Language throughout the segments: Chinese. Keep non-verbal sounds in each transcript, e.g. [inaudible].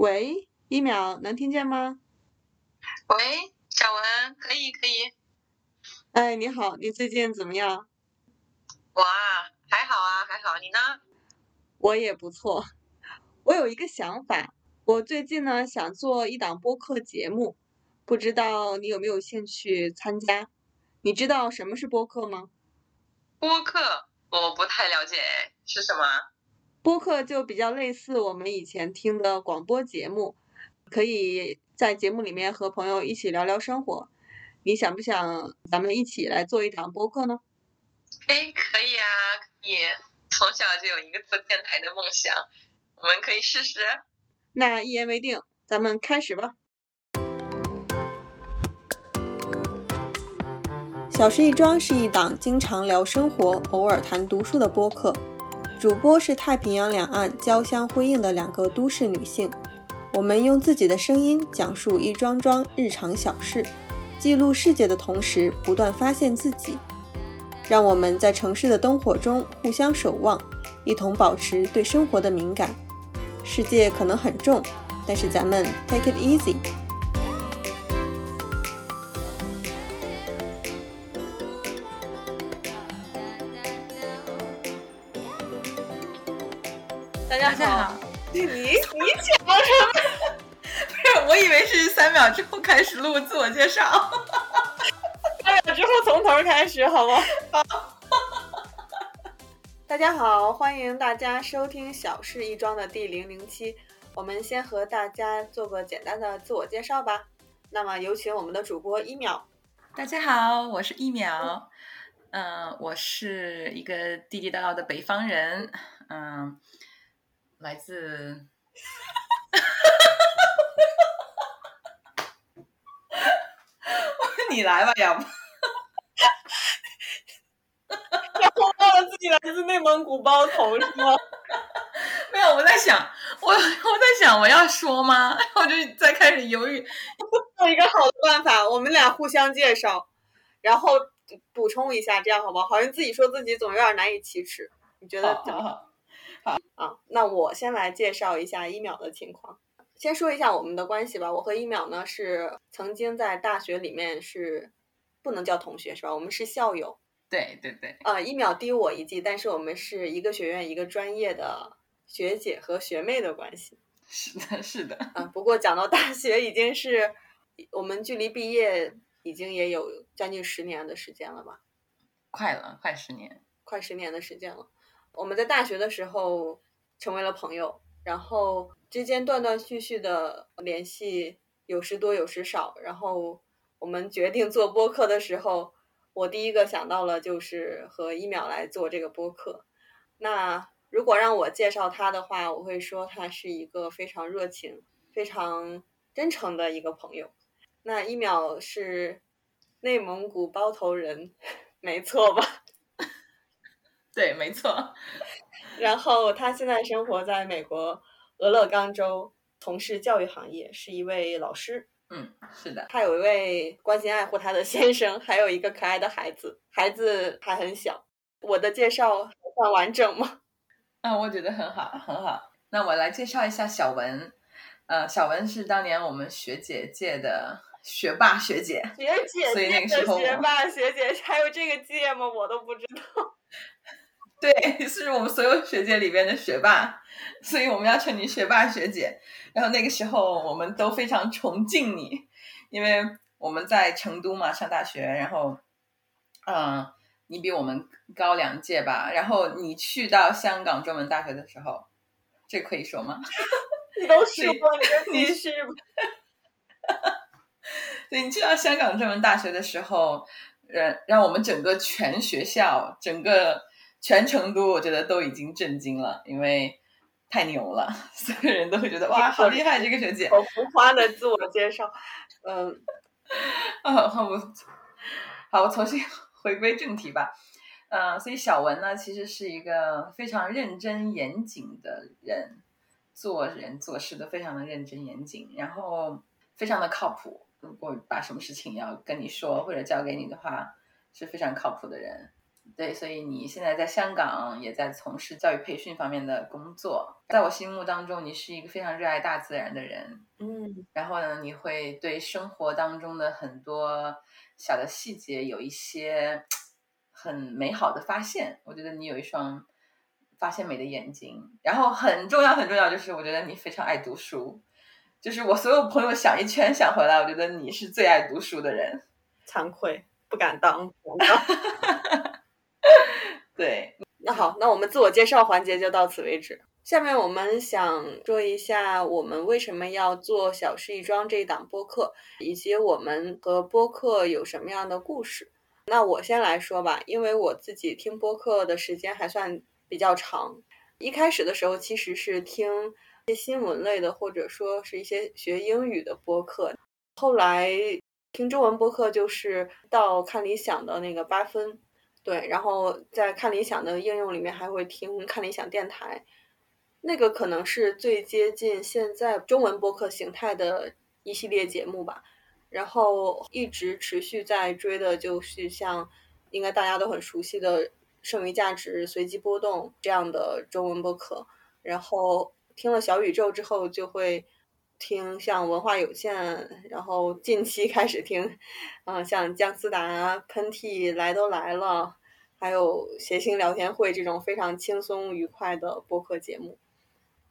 喂，一秒能听见吗？喂，小文，可以可以。哎，你好，你最近怎么样？我啊，还好啊，还好。你呢？我也不错。[laughs] 我有一个想法，我最近呢想做一档播客节目，不知道你有没有兴趣参加？你知道什么是播客吗？播客我不太了解，是什么？播客就比较类似我们以前听的广播节目，可以在节目里面和朋友一起聊聊生活。你想不想咱们一起来做一档播客呢？哎，可以啊，可以。从小就有一个做电台的梦想，我们可以试试。那一言为定，咱们开始吧。小事一桩是一档经常聊生活、偶尔谈读书的播客。主播是太平洋两岸交相辉映的两个都市女性，我们用自己的声音讲述一桩桩日常小事，记录世界的同时不断发现自己。让我们在城市的灯火中互相守望，一同保持对生活的敏感。世界可能很重，但是咱们 take it easy。三秒之后开始录自我介绍，[laughs] 三秒之后从头开始，好吗？[laughs] 大家好，欢迎大家收听《小事一桩》的第零零期。我们先和大家做个简单的自我介绍吧。那么有请我们的主播一秒。大家好，我是一秒。嗯，我是一个地地道道的北方人。嗯。来自，[laughs] 你来吧，要不？然后忘了自己来自内蒙古包头是吗？[laughs] 没有，我在想，我我在想我要说吗？[laughs] 然后就在开始犹豫。有一个好的办法，我们俩互相介绍，然后补充一下，这样好吗？好像自己说自己总有点难以启齿，你觉得怎么好？好啊，那我先来介绍一下一秒的情况。先说一下我们的关系吧。我和一秒呢是曾经在大学里面是不能叫同学是吧？我们是校友。对对对。啊，一秒低我一届，但是我们是一个学院一个专业的学姐和学妹的关系。是的，是的。[laughs] 啊，不过讲到大学，已经是我们距离毕业已经也有将近十年的时间了吧？快了，快十年，快十年的时间了。我们在大学的时候成为了朋友，然后之间断断续续的联系有时多有时少。然后我们决定做播客的时候，我第一个想到了就是和一秒来做这个播客。那如果让我介绍他的话，我会说他是一个非常热情、非常真诚的一个朋友。那一秒是内蒙古包头人，没错吧？[laughs] 对，没错。[laughs] 然后他现在生活在美国俄勒冈州，从事教育行业，是一位老师。嗯，是的。他有一位关心爱护他的先生，还有一个可爱的孩子，孩子还很小。我的介绍算完整吗？啊，[laughs] 我觉得很好，很好。那我来介绍一下小文。呃，小文是当年我们学姐界的学霸学姐，学姐所以那个时候学霸学姐还有这个界吗？我都不知道。[laughs] 对，[laughs] 是我们所有学姐里边的学霸，所以我们要称你学霸学姐。然后那个时候我们都非常崇敬你，因为我们在成都嘛上大学，然后，嗯，你比我们高两届吧。然后你去到香港中文大学的时候，这可以说吗？你 [laughs] 都说了，你继续吧。[laughs] 对，你去到香港中文大学的时候，让让我们整个全学校整个。全成都，我觉得都已经震惊了，因为太牛了，[laughs] 所有人都会觉得哇，好厉害，这个学姐。好浮夸的自我介绍，嗯，啊，好，我好，我重新回归正题吧。嗯，所以小文呢，其实是一个非常认真严谨的人，做人做事都非常的认真严谨，然后非常的靠谱。如果把什么事情要跟你说或者交给你的话，是非常靠谱的人。对，所以你现在在香港也在从事教育培训方面的工作。在我心目当中，你是一个非常热爱大自然的人。嗯然后呢，你会对生活当中的很多小的细节有一些很美好的发现。我觉得你有一双发现美的眼睛。然后很重要很重要就是，我觉得你非常爱读书。就是我所有朋友想一圈想回来，我觉得你是最爱读书的人。惭愧，不敢当 [laughs] 那好，那我们自我介绍环节就到此为止。下面我们想说一下我们为什么要做《小事一桩》这一档播客，以及我们和播客有什么样的故事。那我先来说吧，因为我自己听播客的时间还算比较长。一开始的时候其实是听一些新闻类的，或者说是一些学英语的播客。后来听中文播客就是到看理想的那个八分，对，然后在看理想的应用里面还会听看理想电台，那个可能是最接近现在中文播客形态的一系列节目吧。然后一直持续在追的就是像应该大家都很熟悉的剩余价值、随机波动这样的中文播客。然后听了小宇宙之后，就会听像文化有限，然后近期开始听，嗯、像姜思达、喷嚏、来都来了，还有谐星聊天会这种非常轻松愉快的播客节目。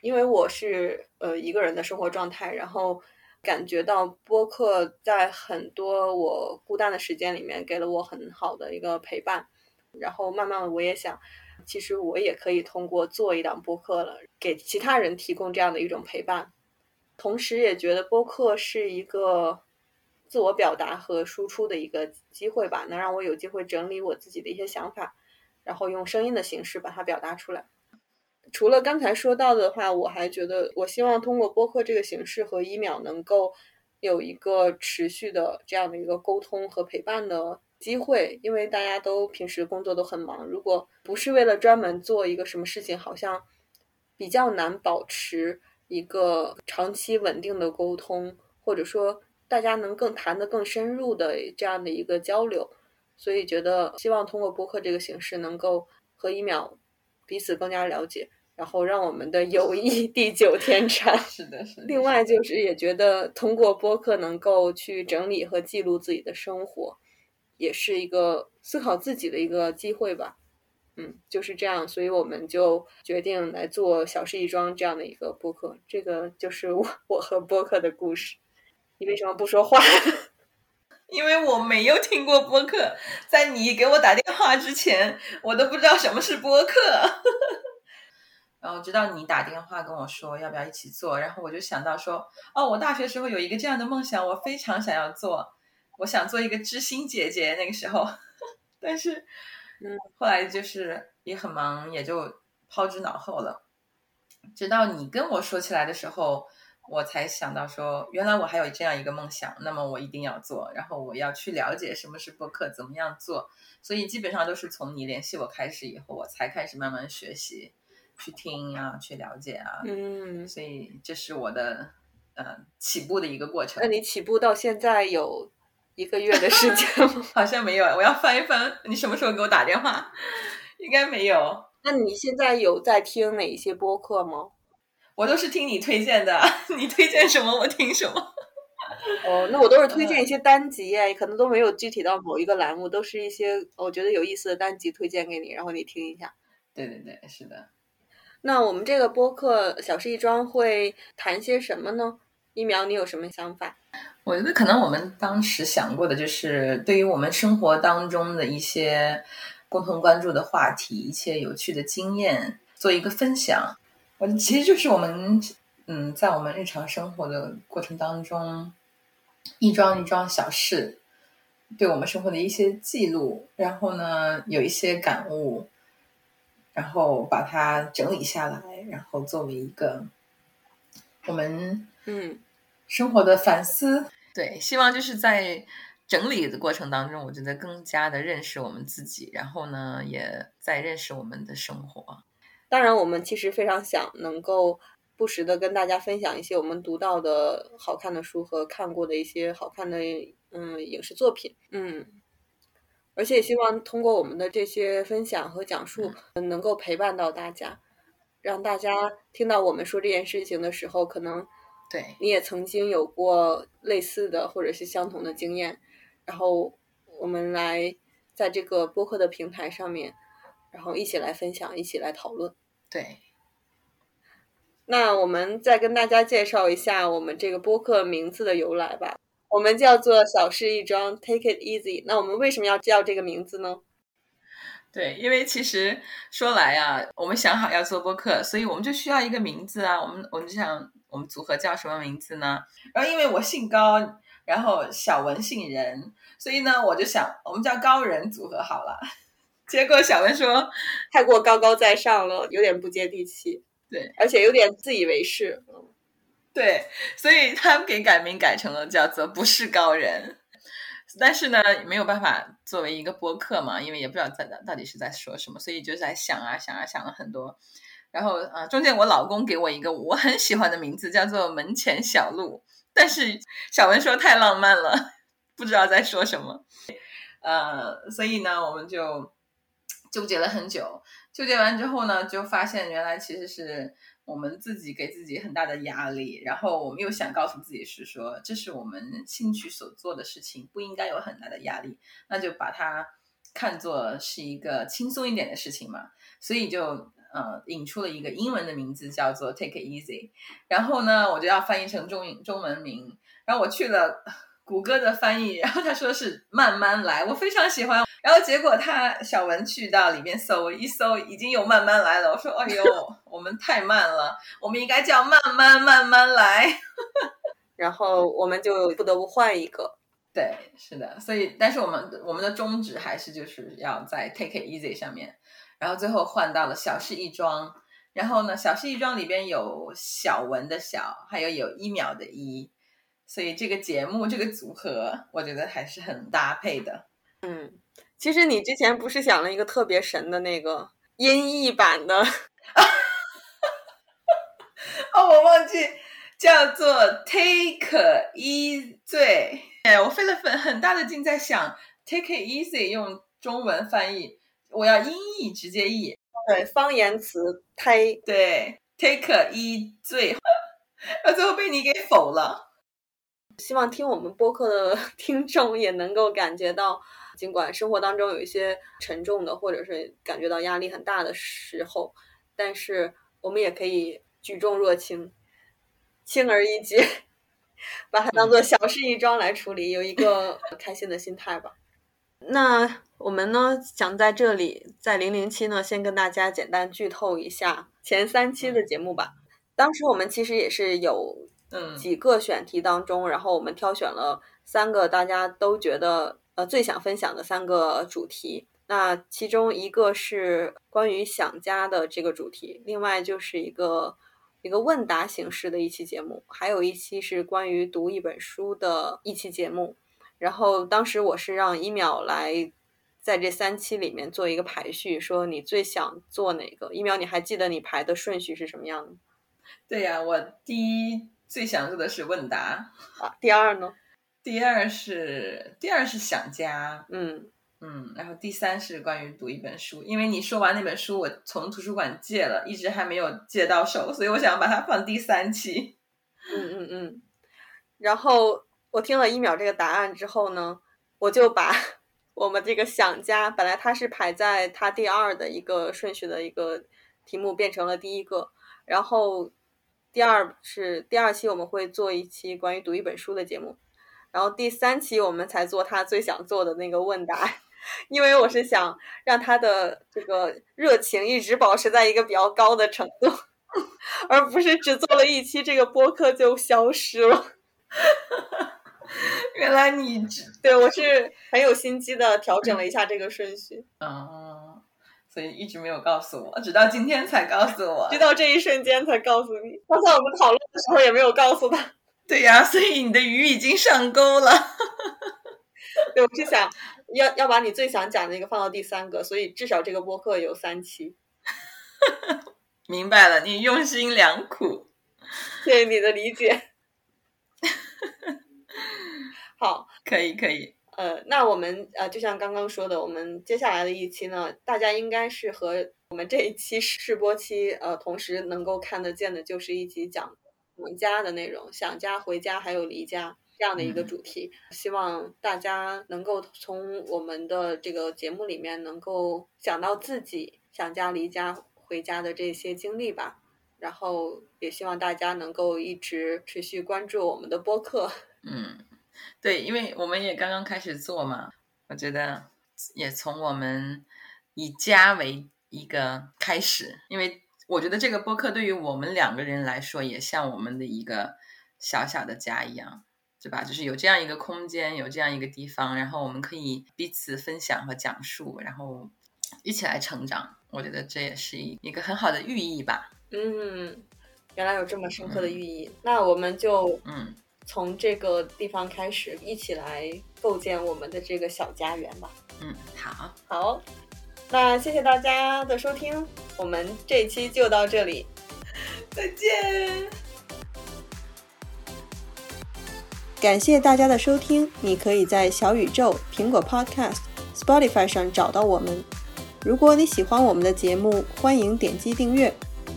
因为我是呃一个人的生活状态，然后感觉到播客在很多我孤单的时间里面给了我很好的一个陪伴，然后慢慢的我也想，其实我也可以通过做一档播客了，给其他人提供这样的一种陪伴，同时也觉得播客是一个自我表达和输出的一个机会吧，能让我有机会整理我自己的一些想法，然后用声音的形式把它表达出来。除了刚才说到的话，我还觉得，我希望通过播客这个形式和一秒能够有一个持续的这样的一个沟通和陪伴的机会，因为大家都平时工作都很忙，如果不是为了专门做一个什么事情，好像比较难保持一个长期稳定的沟通，或者说大家能更谈得更深入的这样的一个交流，所以觉得希望通过播客这个形式能够和一秒彼此更加了解。然后让我们的友谊 [laughs] 地久天长。[laughs] 是的，是的。另外就是也觉得通过播客能够去整理和记录自己的生活，也是一个思考自己的一个机会吧。嗯，就是这样，所以我们就决定来做“小事一桩”这样的一个播客。这个就是我我和播客的故事。你为什么不说话？[laughs] 因为我没有听过播客，在你给我打电话之前，我都不知道什么是播客。[laughs] 然后直到你打电话跟我说要不要一起做，然后我就想到说，哦，我大学时候有一个这样的梦想，我非常想要做，我想做一个知心姐姐。那个时候，[laughs] 但是，嗯，后来就是也很忙，也就抛之脑后了。直到你跟我说起来的时候，我才想到说，原来我还有这样一个梦想，那么我一定要做，然后我要去了解什么是播客，怎么样做。所以基本上都是从你联系我开始以后，我才开始慢慢学习。去听啊，去了解啊，嗯，所以这是我的呃起步的一个过程。那你起步到现在有一个月的时间吗？[laughs] 好像没有，我要翻一翻。你什么时候给我打电话？应该没有。那你现在有在听哪些播客吗？我都是听你推荐的，[laughs] 你推荐什么我听什么。哦，那我都是推荐一些单集哎，可能都没有具体到某一个栏目，都是一些我觉得有意思的单集推荐给你，然后你听一下。对对对，是的。那我们这个播客《小事一桩》会谈些什么呢？一苗，你有什么想法？我觉得可能我们当时想过的就是对于我们生活当中的一些共同关注的话题，一些有趣的经验做一个分享。我其实就是我们嗯，在我们日常生活的过程当中，一桩一桩小事，对我们生活的一些记录，然后呢，有一些感悟。然后把它整理下来，然后作为一个我们嗯生活的反思。对，希望就是在整理的过程当中，我觉得更加的认识我们自己，然后呢，也在认识我们的生活。当然，我们其实非常想能够不时的跟大家分享一些我们读到的好看的书和看过的一些好看的嗯影视作品。嗯。而且也希望通过我们的这些分享和讲述，能够陪伴到大家，让大家听到我们说这件事情的时候，可能对你也曾经有过类似的或者是相同的经验，然后我们来在这个播客的平台上面，然后一起来分享，一起来讨论。对，那我们再跟大家介绍一下我们这个播客名字的由来吧。我们叫做小事一桩，Take it easy。那我们为什么要叫这个名字呢？对，因为其实说来啊，我们想好要做播客，所以我们就需要一个名字啊。我们我们就想，我们组合叫什么名字呢？然后因为我姓高，然后小文姓任，所以呢，我就想我们叫高人组合好了。结果小文说 [laughs] 太过高高在上了，有点不接地气。对，而且有点自以为是。对，所以他给改名改成了叫做“不是高人”，但是呢，没有办法作为一个播客嘛，因为也不知道在到底是在说什么，所以就在想啊想啊想了很多。然后啊，中间我老公给我一个我很喜欢的名字，叫做“门前小路”，但是小文说太浪漫了，不知道在说什么。呃，所以呢，我们就纠结了很久。纠结完之后呢，就发现原来其实是。我们自己给自己很大的压力，然后我们又想告诉自己是说，这是我们兴趣所做的事情，不应该有很大的压力，那就把它看作是一个轻松一点的事情嘛。所以就呃引出了一个英文的名字叫做 Take it easy，然后呢我就要翻译成中中文名，然后我去了。谷歌的翻译，然后他说是慢慢来，我非常喜欢。然后结果他小文去到里面搜一搜，已经有慢慢来了。我说：“哎呦，我们太慢了，我们应该叫慢慢慢慢来。” [laughs] 然后我们就不得不换一个。对，是的。所以，但是我们我们的宗旨还是就是要在 Take it easy 上面。然后最后换到了小事一桩。然后呢，小事一桩里边有小文的小，还有有一秒的一。所以这个节目这个组合，我觉得还是很搭配的。嗯，其实你之前不是想了一个特别神的那个音译版的？[laughs] 哦，我忘记叫做 Take Easy。哎，我费了很很大的劲在想 Take it easy 用中文翻译，我要音译直接译。对，方言词 take 对 Take easy，[laughs] 到最后被你给否了。希望听我们播客的听众也能够感觉到，尽管生活当中有一些沉重的，或者是感觉到压力很大的时候，但是我们也可以举重若轻，轻而易举，[laughs] 把它当做小事一桩来处理，有一个开心的心态吧。那我们呢，想在这里，在零零七呢，先跟大家简单剧透一下前三期的节目吧。当时我们其实也是有。几个选题当中，然后我们挑选了三个大家都觉得呃最想分享的三个主题。那其中一个是关于想家的这个主题，另外就是一个一个问答形式的一期节目，还有一期是关于读一本书的一期节目。然后当时我是让一秒来在这三期里面做一个排序，说你最想做哪个？一秒，你还记得你排的顺序是什么样的？对呀，我第一。最想做的是问答啊，第二呢？第二是第二是想家，嗯嗯，然后第三是关于读一本书，因为你说完那本书，我从图书馆借了，一直还没有借到手，所以我想把它放第三期。嗯嗯嗯。然后我听了一秒这个答案之后呢，我就把 [laughs] 我们这个想家，本来它是排在它第二的一个顺序的一个题目，变成了第一个，然后。第二是第二期我们会做一期关于读一本书的节目，然后第三期我们才做他最想做的那个问答，因为我是想让他的这个热情一直保持在一个比较高的程度，[laughs] 而不是只做了一期这个播客就消失了。[laughs] 原来你 [laughs] 对我是很有心机的调整了一下这个顺序。嗯。所以一直没有告诉我，直到今天才告诉我，直到这一瞬间才告诉你。刚才我们讨论的时候也没有告诉他。对呀，所以你的鱼已经上钩了。对，我是想要要把你最想讲的一个放到第三个，所以至少这个播客有三期。[laughs] 明白了，你用心良苦。谢谢你的理解。[laughs] 好，可以可以。呃，那我们呃，就像刚刚说的，我们接下来的一期呢，大家应该是和我们这一期试播期呃，同时能够看得见的，就是一集讲我们家的内容，想家、回家还有离家这样的一个主题。希望大家能够从我们的这个节目里面，能够想到自己想家、离家、回家的这些经历吧。然后也希望大家能够一直持续关注我们的播客。[laughs] 嗯，对，因为我们也刚刚开始做嘛，我觉得也从我们以家为一个开始，因为我觉得这个播客对于我们两个人来说，也像我们的一个小小的家一样，对吧？就是有这样一个空间，有这样一个地方，然后我们可以彼此分享和讲述，然后一起来成长。我觉得这也是一一个很好的寓意吧。嗯，原来有这么深刻的寓意。那我们就嗯，从这个地方开始，一起来构建我们的这个小家园吧。嗯，好，好，那谢谢大家的收听，我们这一期就到这里。[laughs] 再见。感谢大家的收听，你可以在小宇宙、苹果 Podcast、Spotify 上找到我们。如果你喜欢我们的节目，欢迎点击订阅，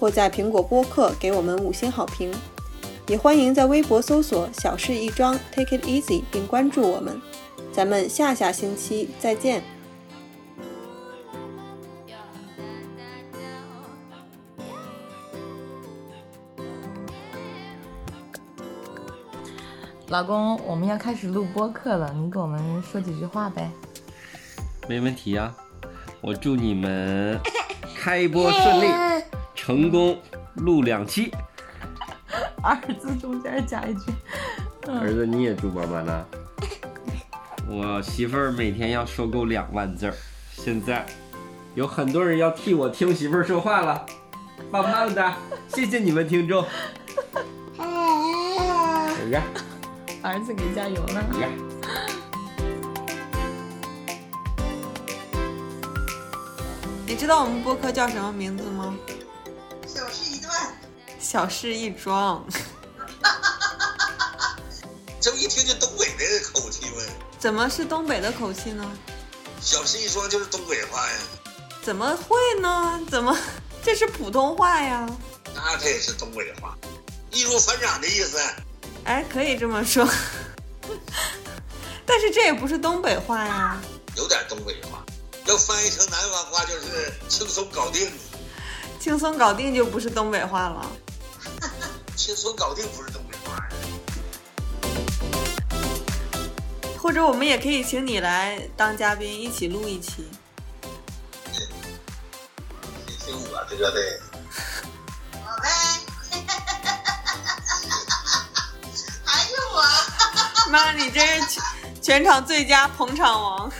或在苹果播客给我们五星好评。也欢迎在微博搜索“小事一桩 ”，Take it easy，并关注我们。咱们下下星期再见。老公，我们要开始录播课了，你给我们说几句话呗。没问题呀、我祝你们开播顺利，[laughs] 成功录两期。儿子中间加一句，儿子，你也祝妈妈呢。我媳妇儿每天要说够两万字儿，现在有很多人要替我听媳妇儿说话了，棒棒的，谢谢你们听众。[laughs] 哎呀儿子给加油呢。哎呀。[laughs] 你知道我们播客叫什么名字吗？小事一段，小事一桩。[laughs] 这不一听就东北的口气吗？怎么是东北的口气呢？小事一桩就是东北话呀，怎么会呢？怎么 [laughs] 这是普通话呀？那它也是东北话，易如反掌的意思。哎，可以这么说，[laughs] 但是这也不是东北话呀。有点东北话，要翻译成南方话就是轻松搞定。轻松搞定就不是东北话了。[laughs] 轻松搞定不是东北话呀。或者我们也可以请你来当嘉宾，一起录一期。你听我这个的。妈，你真是全全场最佳捧场王。